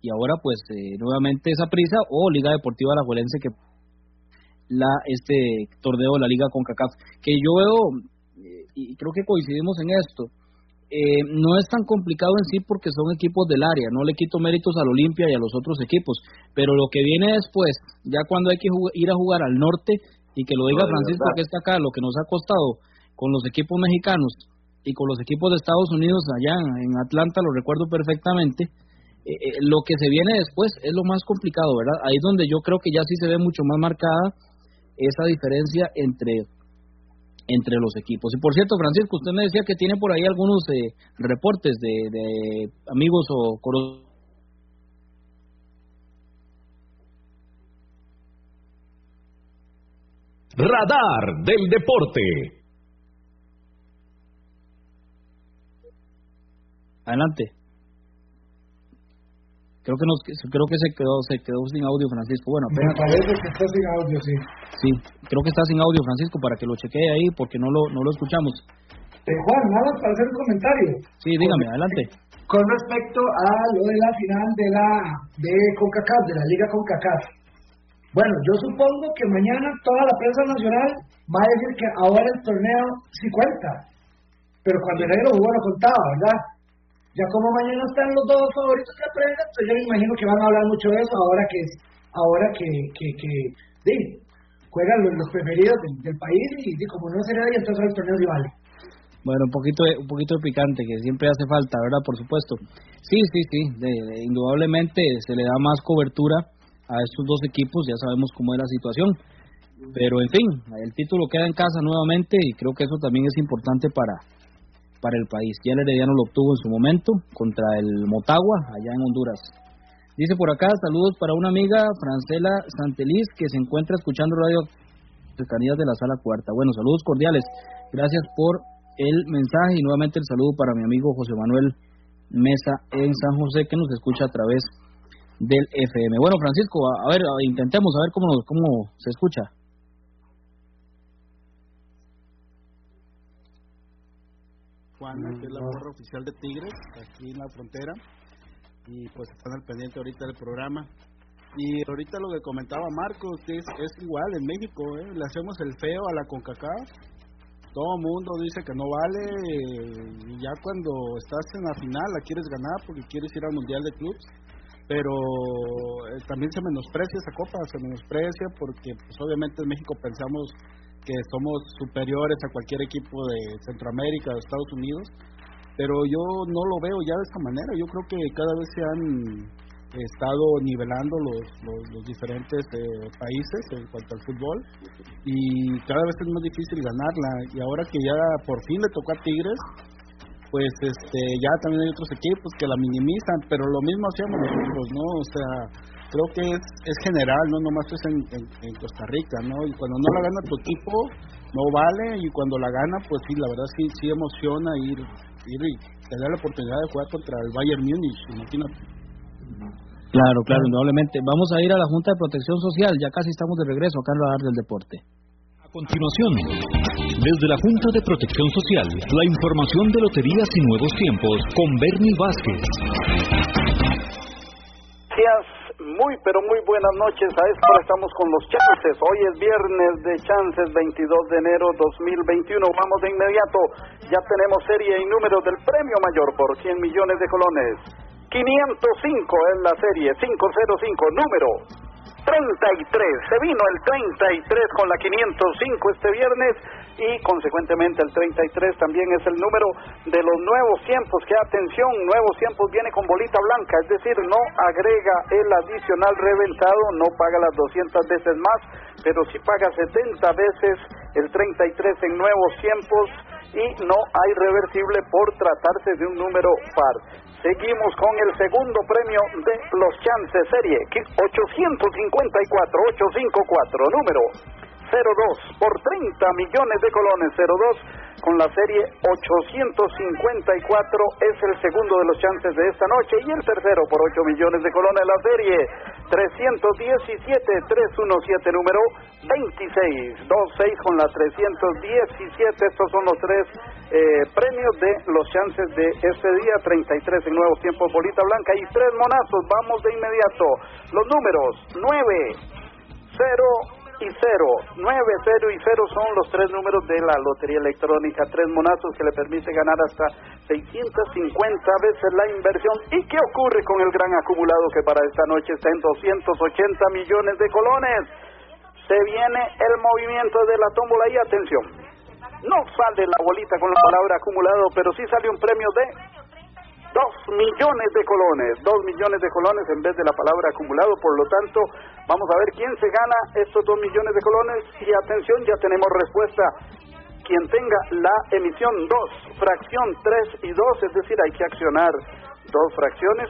y ahora pues eh, nuevamente esa prisa o Liga Deportiva La Juelense que la este torneo de la Liga con CACAF, que yo veo eh, y creo que coincidimos en esto, eh, no es tan complicado en sí porque son equipos del área, no le quito méritos al Olimpia y a los otros equipos, pero lo que viene después, ya cuando hay que ir a jugar al norte, y que lo diga Francisco que está acá, lo que nos ha costado con los equipos mexicanos y con los equipos de Estados Unidos allá en Atlanta, lo recuerdo perfectamente, eh, eh, lo que se viene después es lo más complicado, ¿verdad? Ahí es donde yo creo que ya sí se ve mucho más marcada esa diferencia entre entre los equipos. Y por cierto, Francisco, usted me decía que tiene por ahí algunos eh, reportes de, de amigos o coros Radar del Deporte. Adelante. Creo que nos, creo que se quedó se quedó sin audio Francisco. Bueno, Me parece que está sin audio, sí. Sí, creo que está sin audio Francisco para que lo chequee ahí porque no lo no lo escuchamos. Eh, Juan, nada para hacer un comentario. Sí, dígame, adelante. Con respecto a lo de la final de la de CONCACAF, de la Liga CONCACAF. Bueno, yo supongo que mañana toda la prensa nacional va a decir que ahora el torneo sí cuenta. Pero cuando el negro jugó no contaba, ¿verdad? Ya como mañana están los dos favoritos de la prensa, pues yo me imagino que van a hablar mucho de eso ahora que ahora que, que, que juegan los, preferidos del, país y, como no se nadie, entonces el torneo rival. Bueno, un poquito, de, un poquito de picante, que siempre hace falta, ¿verdad? Por supuesto. Sí, sí, sí, indudablemente se le da más cobertura a estos dos equipos, ya sabemos cómo es la situación. Pero en fin, el título queda en casa nuevamente y creo que eso también es importante para, para el país. Ya el Herediano lo obtuvo en su momento contra el Motagua, allá en Honduras. Dice por acá, saludos para una amiga, Francela Santeliz, que se encuentra escuchando radio cercanías de la sala cuarta. Bueno, saludos cordiales. Gracias por el mensaje y nuevamente el saludo para mi amigo José Manuel Mesa en San José, que nos escucha a través del FM. Bueno, Francisco, a, ver, intentemos a ver cómo, cómo se escucha. Juana, que es la porra oficial de Tigres, aquí en la frontera, y pues están al pendiente ahorita del programa. Y ahorita lo que comentaba Marcos, que es, igual en México, ¿eh? le hacemos el feo a la CONCACAF, todo mundo dice que no vale, y ya cuando estás en la final la quieres ganar porque quieres ir al Mundial de Clubs, pero eh, también se menosprecia esa copa, se menosprecia porque pues obviamente en México pensamos que somos superiores a cualquier equipo de Centroamérica, de Estados Unidos, pero yo no lo veo ya de esta manera. Yo creo que cada vez se han estado nivelando los, los, diferentes eh, países en cuanto al fútbol y cada vez es más difícil ganarla. Y ahora que ya por fin le tocó a Tigres, pues este ya también hay otros equipos que la minimizan, pero lo mismo hacíamos nosotros, ¿no? O sea, creo que es, es general, no nomás es en, en, Costa Rica, ¿no? Y cuando no la gana tu equipo, no vale, y cuando la gana, pues sí, la verdad sí, sí emociona ir, ir y tener la oportunidad de jugar contra el Bayern Múnich, imagínate. Claro, claro, indudablemente. Vamos a ir a la Junta de Protección Social, ya casi estamos de regreso acá en la del deporte. A continuación, desde la Junta de Protección Social, la información de loterías y nuevos tiempos con Bernie Vázquez. Gracias muy, pero muy buenas noches. A esta estamos con los chances. Hoy es viernes de chances, 22 de enero 2021. Vamos de inmediato. Ya tenemos serie y número del premio mayor por 100 millones de colones. 505 es la serie, 505, número 33. Se vino el 33 con la 505 este viernes y consecuentemente el 33 también es el número de los nuevos tiempos. Que atención, nuevos tiempos viene con bolita blanca, es decir, no agrega el adicional reventado, no paga las 200 veces más, pero sí paga 70 veces el 33 en nuevos tiempos y no hay reversible por tratarse de un número par. Seguimos con el segundo premio de los chances serie 854 854 número 02 por 30 millones de colones 02 con la serie 854 es el segundo de los chances de esta noche y el tercero por 8 millones de colones la serie 317-317 número 26, 26 con la 317, estos son los tres eh, premios de los chances de este día, 33 en nuevos tiempos bolita blanca y tres monazos, vamos de inmediato, los números 9, 0, y 0. 9, 0 y 0 son los tres números de la lotería electrónica. Tres monazos que le permite ganar hasta 650 veces la inversión. ¿Y qué ocurre con el gran acumulado que para esta noche está en 280 millones de colones? Se viene el movimiento de la tómbola y atención. No sale la bolita con la palabra acumulado, pero sí sale un premio de Dos millones de colones, dos millones de colones en vez de la palabra acumulado. Por lo tanto, vamos a ver quién se gana estos dos millones de colones. Y atención, ya tenemos respuesta. Quien tenga la emisión 2, fracción 3 y 2, es decir, hay que accionar dos fracciones.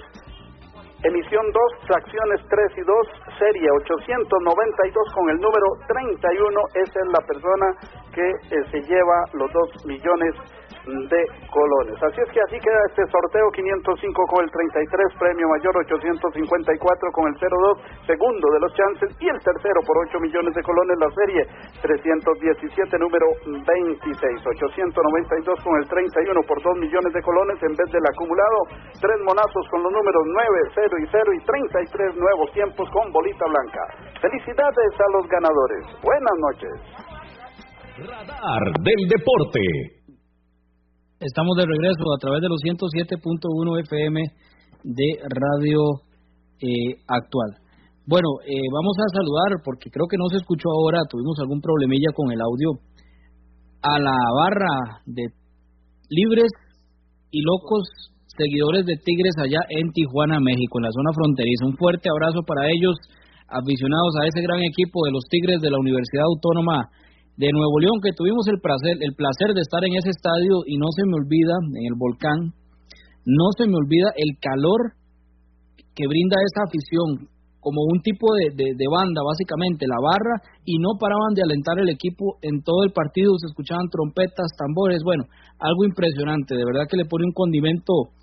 Emisión 2, fracciones 3 y 2, serie 892 con el número 31. Esa es la persona que eh, se lleva los dos millones de colones. Así es que así queda este sorteo 505 con el 33, premio mayor 854 con el 02, segundo de los chances y el tercero por 8 millones de colones la serie 317 número 26, 892 con el 31 por 2 millones de colones en vez del acumulado, tres monazos con los números 9, 0 y 0 y 33 nuevos tiempos con bolita blanca. Felicidades a los ganadores. Buenas noches. Radar del deporte. Estamos de regreso a través de los 107.1 FM de Radio eh, Actual. Bueno, eh, vamos a saludar, porque creo que no se escuchó ahora, tuvimos algún problemilla con el audio, a la barra de libres y locos seguidores de Tigres allá en Tijuana, México, en la zona fronteriza. Un fuerte abrazo para ellos, aficionados a ese gran equipo de los Tigres de la Universidad Autónoma de Nuevo León, que tuvimos el placer, el placer de estar en ese estadio y no se me olvida, en el volcán, no se me olvida el calor que brinda esa afición, como un tipo de, de, banda, básicamente, la barra, y no paraban de alentar el equipo en todo el partido, se escuchaban trompetas, tambores, bueno, algo impresionante, de verdad que le pone un condimento,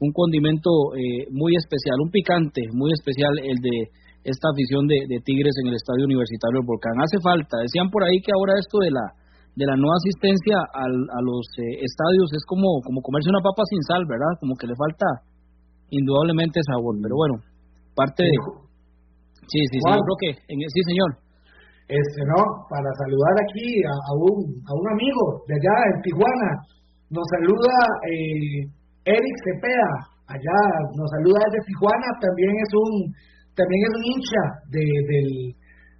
un condimento eh, muy especial, un picante muy especial el de esta afición de, Tigres en el Estadio Universitario del Volcán. Hace falta, decían por ahí que ahora esto de la de la no asistencia a los eh, estadios es como, como comerse una papa sin sal, ¿verdad? Como que le falta indudablemente sabor, pero bueno, parte de... Sí, sí, sí, yo creo que... sí, señor. Este, no, para saludar aquí a, un, a un amigo de allá en Tijuana, nos saluda eh, Eric Cepeda, allá nos saluda desde Tijuana, también es un también es un hincha de, del,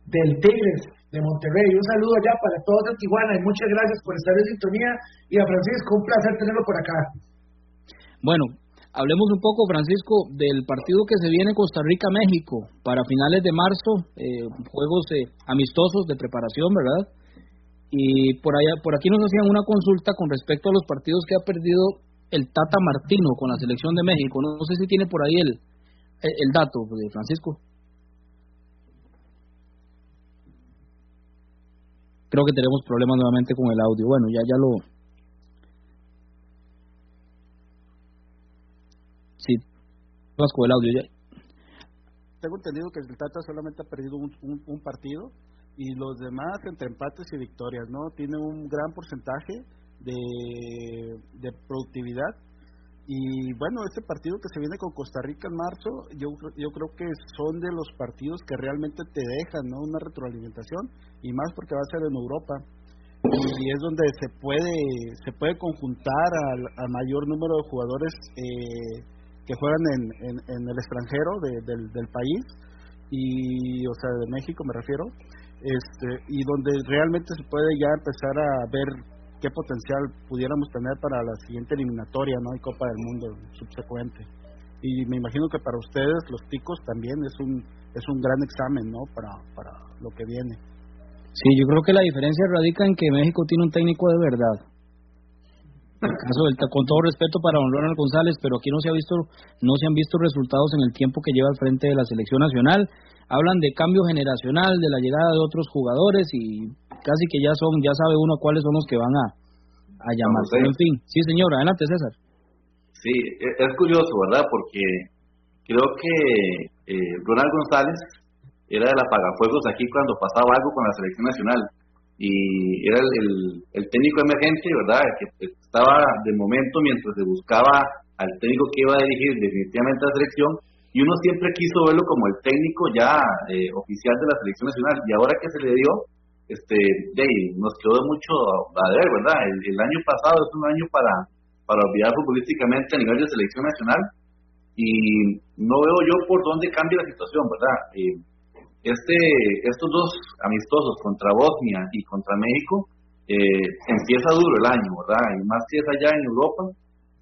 del Tigres de Monterrey. Un saludo allá para todos en Tijuana y muchas gracias por estar en sintonía. Y a Francisco, un placer tenerlo por acá. Bueno, hablemos un poco, Francisco, del partido que se viene Costa Rica-México para finales de marzo, eh, juegos eh, amistosos de preparación, ¿verdad? Y por allá, por aquí nos hacían una consulta con respecto a los partidos que ha perdido el Tata Martino con la selección de México. no sé si tiene por ahí el, el dato de Francisco. Creo que tenemos problemas nuevamente con el audio. Bueno, ya ya lo Sí, vamos con el audio ya. Tengo entendido que el Tata solamente ha perdido un, un partido y los demás entre empates y victorias, ¿no? Tiene un gran porcentaje de, de productividad y bueno, este partido que se viene con Costa Rica en marzo, yo, yo creo que son de los partidos que realmente te dejan ¿no? una retroalimentación, y más porque va a ser en Europa. Y es donde se puede se puede conjuntar al, mayor número de jugadores eh, que juegan en, en, el extranjero del, del país, y o sea, de México me refiero, este, y donde realmente se puede ya empezar a ver qué potencial pudiéramos tener para la siguiente eliminatoria, ¿no? Y Copa del Mundo subsecuente. Y me imagino que para ustedes, los ticos, también es un, es un gran examen, ¿no? Para, para lo que viene. Sí, yo creo que la diferencia radica en que México tiene un técnico de verdad. Caso con todo respeto para don Ronald González, pero aquí no se ha visto, no se han visto resultados en el tiempo que lleva al frente de la selección nacional. Hablan de cambio generacional, de la llegada de otros jugadores y casi que ya son, ya sabe uno cuáles son los que van a, a llamarse. En fin, sí señor, adelante César. Sí, e-, es curioso, ¿verdad? Porque creo que eh, Ronald González era el apagafuegos aquí cuando pasaba algo con la selección nacional y era el, el, técnico emergente, ¿verdad? Que estaba de momento mientras se buscaba al técnico que iba a dirigir definitivamente la selección y uno siempre quiso verlo como el técnico ya eh, oficial de la selección nacional y ahora que se le dio, este, nos quedó mucho a ver, ¿verdad? El, año pasado es un año para, para olvidar futbolísticamente a nivel de selección nacional y no veo yo por dónde cambia la situación, ¿verdad? Eh, este, estos dos amistosos contra Bosnia y contra México, eh, empieza duro el año, ¿verdad? Y más si es allá en Europa,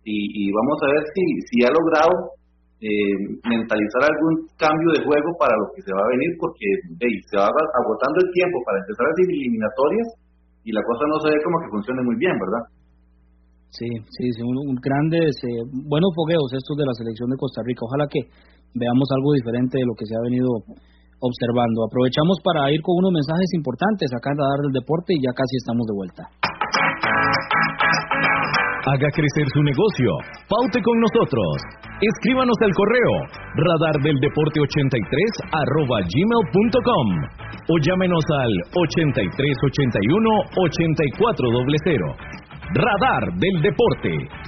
y, vamos a ver si, si ha logrado eh, mentalizar algún cambio de juego para lo que se va a venir, porque se va agotando el tiempo para empezar las eliminatorias y la cosa no se ve como que funcione muy bien, ¿verdad? Sí, sí, sí un, grandes, eh, buenos fogueos estos de la selección de Costa Rica. Ojalá que veamos algo diferente de lo que se ha venido observando. Aprovechamos para ir con unos mensajes importantes acá en Radar del Deporte y ya casi estamos de vuelta. Haga crecer su negocio. Paute con nosotros. Escríbanos al correo radardeldeporte83 arroba gmail.com o llámenos al 8381 8400. Radar del Deporte.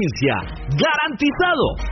¡Garantizado!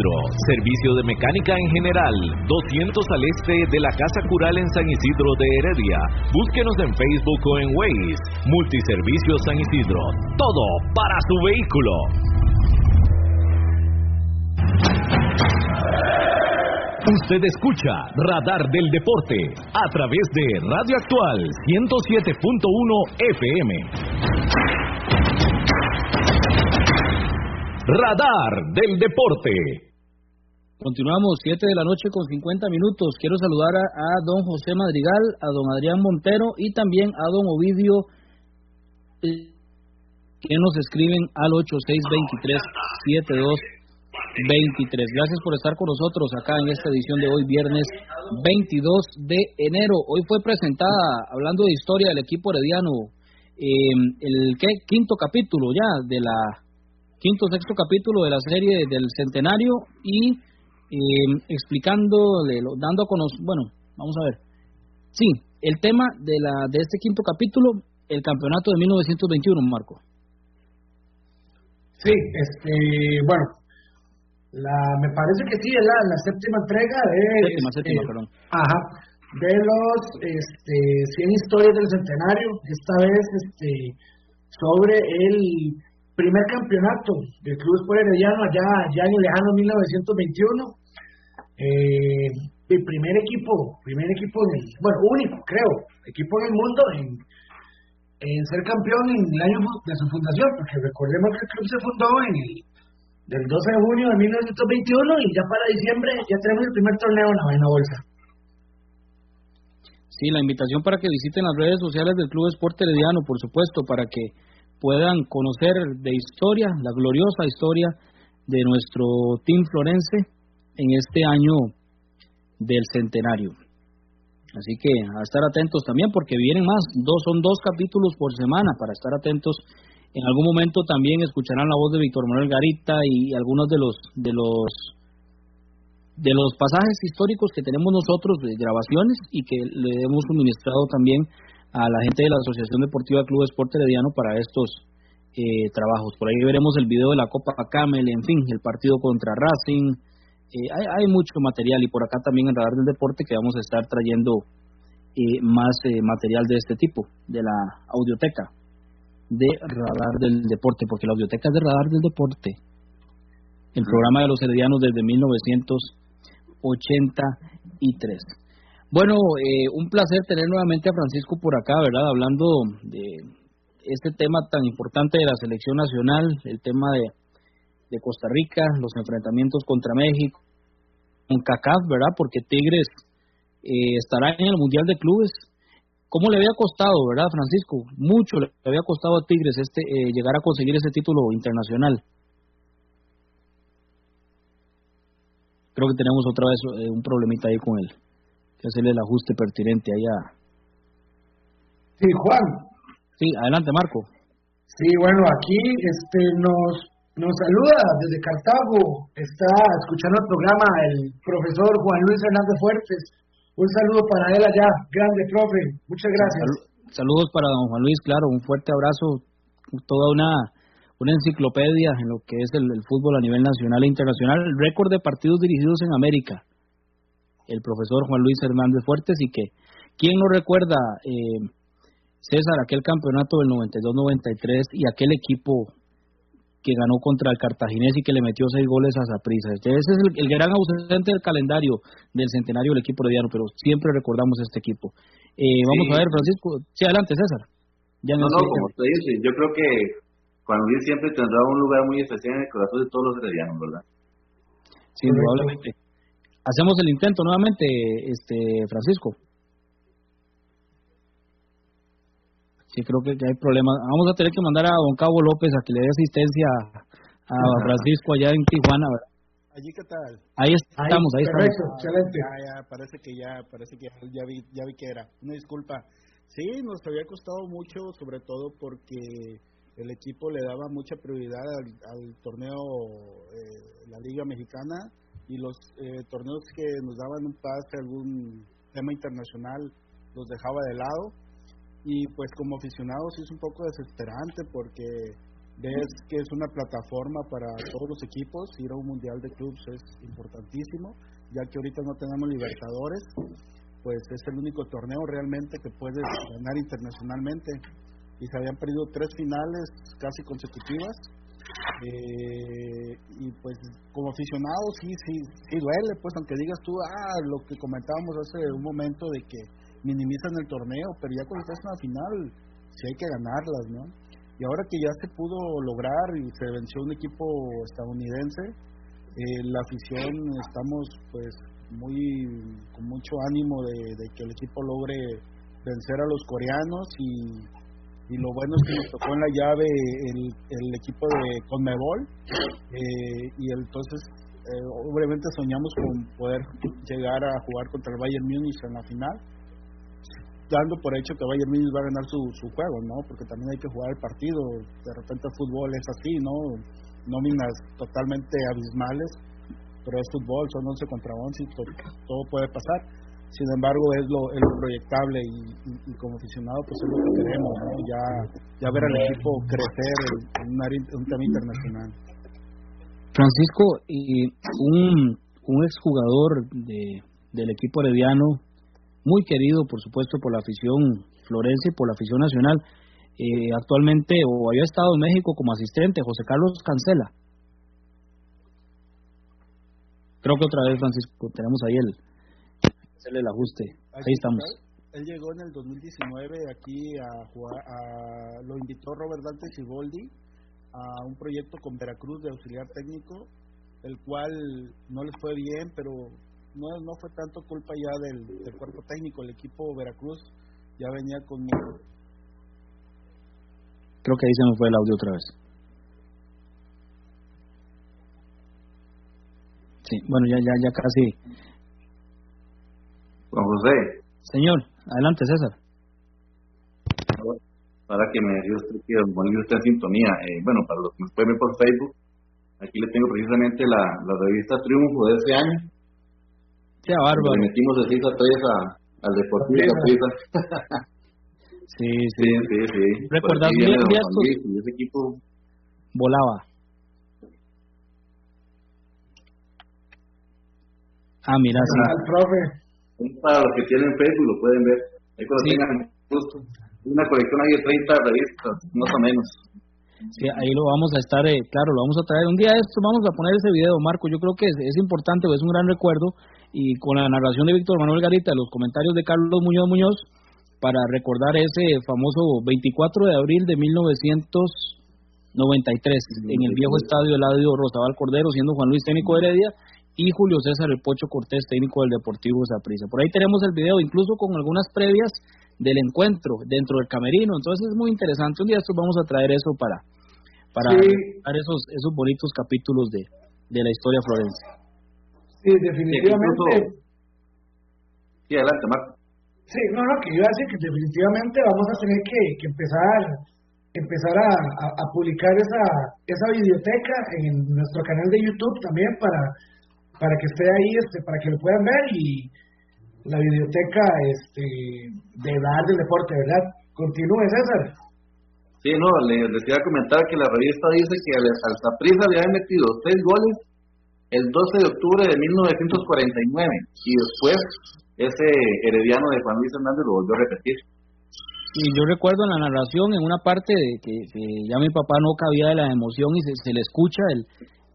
Servicio de mecánica en general. 200 al este de la Casa Cural en San Isidro de Heredia. Búsquenos en Facebook o en Waze. Multiservicios San Isidro. Todo para su vehículo. Usted escucha Radar del Deporte a través de Radio Actual 107.1 FM. Radar del Deporte. Continuamos, 7 de la noche con 50 minutos. Quiero saludar a, don José Madrigal, a don Adrián Montero y también a don Ovidio, que nos escriben al 8623-7223. Gracias por estar con nosotros acá en esta edición de hoy, viernes 22 de enero. Hoy fue presentada, hablando de historia del equipo herediano, eh, el quinto capítulo ya de la quinto sexto capítulo de la serie del centenario y eh, explicando, dando a conocer, bueno, vamos a ver. Sí, el tema de, la, de este quinto capítulo, el campeonato de 1921, Marco. Sí, este, bueno, la, me parece que sí, es la, la séptima entrega de... Séptima, este, séptima, perdón. Ajá, de los este, 100 historias del centenario, esta vez este, sobre el primer campeonato del Club Sport Herediano allá, allá en el lejano 1921. Eh, el primer equipo, primer equipo, en bueno, único, creo, equipo en el mundo en, en ser campeón en el año de su fundación, porque recordemos que el club se fundó en el del 12 de junio de 1921 y ya para diciembre ya tenemos el primer torneo en la vaina bolsa. Sí, la invitación para que visiten las redes sociales del Club Sport Herediano, por supuesto, para que puedan conocer de historia, la gloriosa historia de nuestro Team Florense en este año del centenario. Así que a estar atentos también porque vienen más, dos son dos capítulos por semana para estar atentos. En algún momento también escucharán la voz de Víctor Manuel Garita y algunos de los de los de los pasajes históricos que tenemos nosotros de grabaciones y que le hemos suministrado también a la gente de la Asociación Deportiva Club Esporte Herediano para estos eh, trabajos. Por ahí veremos el video de la Copa Camel, en fin, el partido contra Racing. Eh, hay, hay, mucho material y por acá también en Radar del Deporte que vamos a estar trayendo eh, más material de este tipo, de la audioteca de Radar del Deporte, porque la audioteca es de Radar del Deporte. El programa de los heredianos desde 1983. Bueno, eh, un placer tener nuevamente a Francisco por acá, ¿verdad? Hablando de este tema tan importante de la selección nacional, el tema de, de Costa Rica, los enfrentamientos contra México, en CACAF, ¿verdad? Porque Tigres eh, estará en el Mundial de Clubes. ¿Cómo le había costado, verdad, Francisco? Mucho le había costado a Tigres este eh, llegar a conseguir ese título internacional. Creo que tenemos otra vez eh, un problemita ahí con él que hacerle el ajuste pertinente allá. Sí, Juan. Sí, adelante, Marco. Sí, bueno, aquí este nos nos saluda desde Cartago. Está escuchando el programa el profesor Juan Luis Hernández Fuertes. Un saludo para él allá. Grande, profe. Muchas gracias. saludos para don Juan Luis, claro. Un fuerte abrazo. Toda una, una enciclopedia en lo que es el, fútbol a nivel nacional e internacional. El récord de partidos dirigidos en América el profesor Juan Luis Hernández Fuertes y que, ¿quién no recuerda, eh, César, aquel campeonato del 92-93 y aquel equipo que ganó contra el Cartaginés y que le metió seis goles a Zaprisa. Ese es el, gran ausente del calendario del centenario del equipo Diano, pero siempre recordamos este equipo. Eh, vamos a ver, Francisco. Sí, adelante, César. Ya no, no, como usted dice, yo creo que Juan Luis siempre tendrá un lugar muy especial en el corazón de todos los heredianos, ¿verdad? Sí, probablemente. Hacemos el intento nuevamente, este Francisco. Sí, creo que, hay problemas. Vamos a tener que mandar a don Cabo López a que le dé asistencia a, Francisco allá en Tijuana. ¿Allí qué tal? Ahí estamos, ahí, estamos. Excelente. Ya, ya, parece que ya, parece que ya, vi, ya vi que era. Una disculpa. Sí, nos había costado mucho, sobre todo porque el equipo le daba mucha prioridad al, torneo, eh, la Liga Mexicana, y los eh, torneos que nos daban un pase, algún tema internacional, los dejaba de lado. Y pues como aficionados es un poco desesperante porque ves que es una plataforma para todos los equipos, ir a un mundial de clubes es importantísimo, ya que ahorita no tenemos libertadores, pues es el único torneo realmente que puedes ganar internacionalmente. Y se habían perdido tres finales casi consecutivas eh, y pues como aficionado sí, sí, sí duele, pues aunque digas tú, ah, lo que comentábamos hace un momento de que minimizan el torneo, pero ya cuando estás en la final, sí hay que ganarlas, ¿no? Y ahora que ya se pudo lograr y se venció un equipo estadounidense, eh, la afición estamos pues muy con mucho ánimo de, de que el equipo logre vencer a los coreanos y y lo bueno es que nos tocó en la llave el, el equipo de Conmebol eh, y entonces eh, obviamente soñamos con poder llegar a jugar contra el Bayern Múnich en la final dando por hecho que Bayern Múnich va a ganar su, su juego, ¿no? Porque también hay que jugar el partido, de repente el fútbol es así, ¿no? Nóminas totalmente abismales, pero es fútbol, son 11 contra 11 y todo puede pasar sin embargo es lo, es proyectable y, como aficionado pues es lo que queremos ya ya ver al equipo crecer en un, un tema internacional Francisco, y un, un exjugador de, del equipo herediano, muy querido, por supuesto, por la afición florense y por la afición nacional, eh, actualmente o había estado en México como asistente, José Carlos Cancela. Creo que otra vez, Francisco, tenemos ahí el, hacerle el ajuste. Ahí estamos. Él llegó en el 2019 aquí a jugar, a, lo invitó Robert Dante Ciboldi a un proyecto con Veracruz de auxiliar técnico, el cual no les fue bien, pero no, no fue tanto culpa ya del, del cuerpo técnico, el equipo Veracruz ya venía con... Creo que ahí se nos fue el audio otra vez. Sí, bueno, ya, ya, ya casi. Juan José. Señor, adelante, César. Para que me dio usted que usted en sintonía. Eh, bueno, para los que nos pueden ver por Facebook, aquí le tengo precisamente la, la revista Triunfo de este año. Qué bárbaro. Le metimos de 6 a 3 a, al Deportivo Sí, sí, sí, sí. ¿Recordás bien bien ese equipo volaba? Ah, mira, sí. Al profe. Para los que tienen Facebook lo pueden ver. Ahí cuando Sí. tengan gusto. Una colección ahí de 30 revistas, más o menos. Sí, ahí lo vamos a estar, eh, claro, lo vamos a traer. Un día de esto vamos a poner ese video, Marco. Yo creo que es, es importante, es un gran recuerdo. Y con la narración de Víctor Manuel Garita, los comentarios de Carlos Muñoz Muñoz, para recordar ese famoso 24 de abril de 1993, en el viejo estadio Eladio Rosabal Cordero, siendo Juan Luis técnico de Heredia y Julio César El Pocho Cortés, técnico del Deportivo Saprissa. Por ahí tenemos el video, incluso con algunas previas del encuentro dentro del camerino. Entonces es muy interesante. Un día estos vamos a traer eso para para Sí. esos esos bonitos capítulos de, de la historia florense. Sí, definitivamente. Sí, adelante, Marco. Sí, no, no, que yo iba a decir que definitivamente vamos a tener que, que empezar empezar a, a, a publicar esa esa videoteca en nuestro canal de YouTube también para para que esté ahí, este, para que lo puedan ver y la videoteca este de dar del deporte, ¿verdad? Continúe, César. Sí, no, le- les iba a comentar que la revista dice que al, al Saprissa le habían metido seis goles el 12 de octubre de 1949 y después ese herediano de Juan Luis Hernández lo volvió a repetir. Y yo recuerdo en la narración, en una parte de que, que ya mi papá no cabía de la emoción y se, se le escucha el,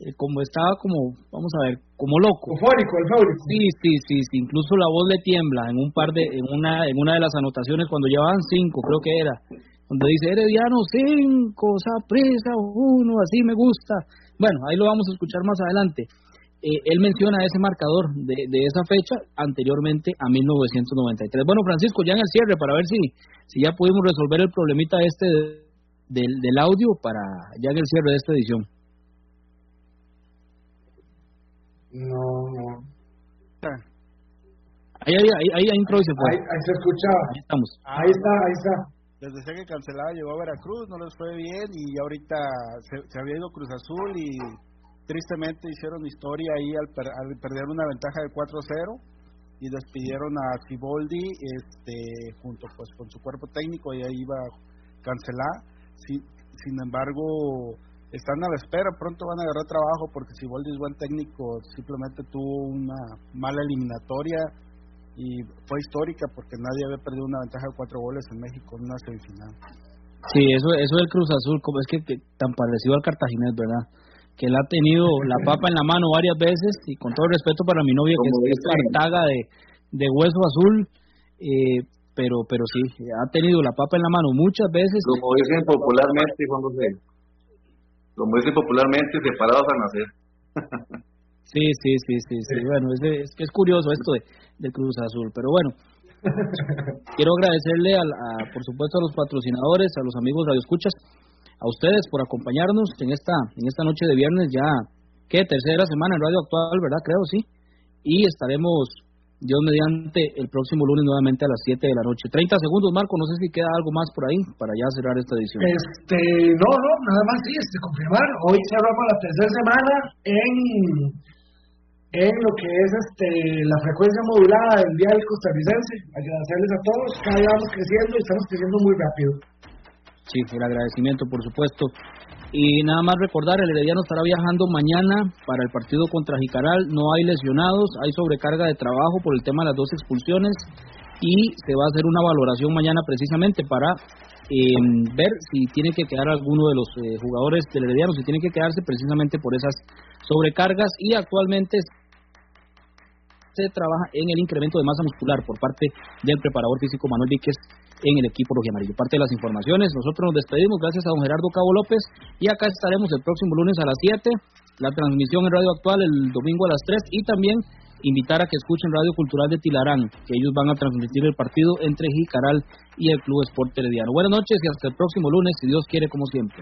el como estaba como, vamos a ver, como loco. Eufórico, eufórico. Sí, sí, sí, sí, incluso la voz le tiembla en un par de, en una, en una de las anotaciones cuando llevaban cinco, creo que era, donde dice Herediano cinco, Saprissa uno, así me gusta. Bueno, ahí lo vamos a escuchar más adelante. Eh, él menciona ese marcador de, de esa fecha anteriormente a 1993. Bueno, Francisco, ya en el cierre para ver si, si ya pudimos resolver el problemita este de- del, del audio para ya en el cierre de esta edición. No, no. Ahí, ahí, ahí, ahí entró y se fue. Ahí, ahí se escuchaba. Ahí estamos. Ahí está, ahí está. Les decía que cancelaba, llegó a Veracruz, no les fue bien y ahorita se, se había ido Cruz Azul y tristemente hicieron historia ahí al, per- al perder una ventaja de 4-0 y despidieron a Ciboldi este, junto pues con su cuerpo técnico y ahí iba a cancelar. Sin, sin embargo, están a la espera, pronto van a agarrar trabajo porque Ciboldi es buen técnico, simplemente tuvo una mala eliminatoria y fue histórica porque nadie había perdido una ventaja de cuatro goles en México en una semifinal. Sí, eso, eso del Cruz Azul, como es que, que tan parecido al Cartaginés, ¿verdad? Que él ha tenido la papa en la mano varias veces y con todo el respeto para mi novia, que es, es. Cartaga de, de hueso azul, eh, pero pero sí, ha tenido la papa en la mano muchas veces. Como dicen popularmente, Juan José, como dicen popularmente, separados a nacer. Sí, sí, sí, sí, sí. Bueno, es, de- es que es curioso esto de, de Cruz Azul, pero bueno. Quiero agradecerle, al, a, por supuesto, a los patrocinadores, a los amigos radioescuchas, a ustedes por acompañarnos en esta en esta noche de viernes ya, ¿qué? Tercera semana en Radio Actual, ¿verdad? Creo, sí. Y estaremos, Dios mediante, el próximo lunes nuevamente a las 7 de la noche. 30 segundos, Marco, no sé si queda algo más por ahí para ya cerrar esta edición. Este, no, no, nada más sí, este, confirmar. Hoy cerramos la tercera semana en, en lo que es este la frecuencia modulada del Dial Costarricense. Agradecerles a todos, cada día vamos creciendo y estamos creciendo muy rápido. Sí, el agradecimiento, por supuesto. Y nada más recordar, el Herediano estará viajando mañana para el partido contra Jicaral. No hay lesionados, hay sobrecarga de trabajo por el tema de las dos expulsiones y se va a hacer una valoración mañana precisamente para eh, ver si tiene que quedar alguno de los eh, jugadores del Herediano, si tiene que quedarse precisamente por esas sobrecargas y actualmente se trabaja en el incremento de masa muscular por parte del preparador físico Manuel Víquez en el equipo amarillo. Parte de las informaciones, nosotros nos despedimos gracias a don Gerardo Cabo López y acá estaremos el próximo lunes a las 7, la transmisión en Radio Actual el domingo a las 3 y también invitar a que escuchen Radio Cultural de Tilarán, que ellos van a transmitir el partido entre Jicaral y el Club Sport Herediano. Buenas noches y hasta el próximo lunes, si Dios quiere, como siempre.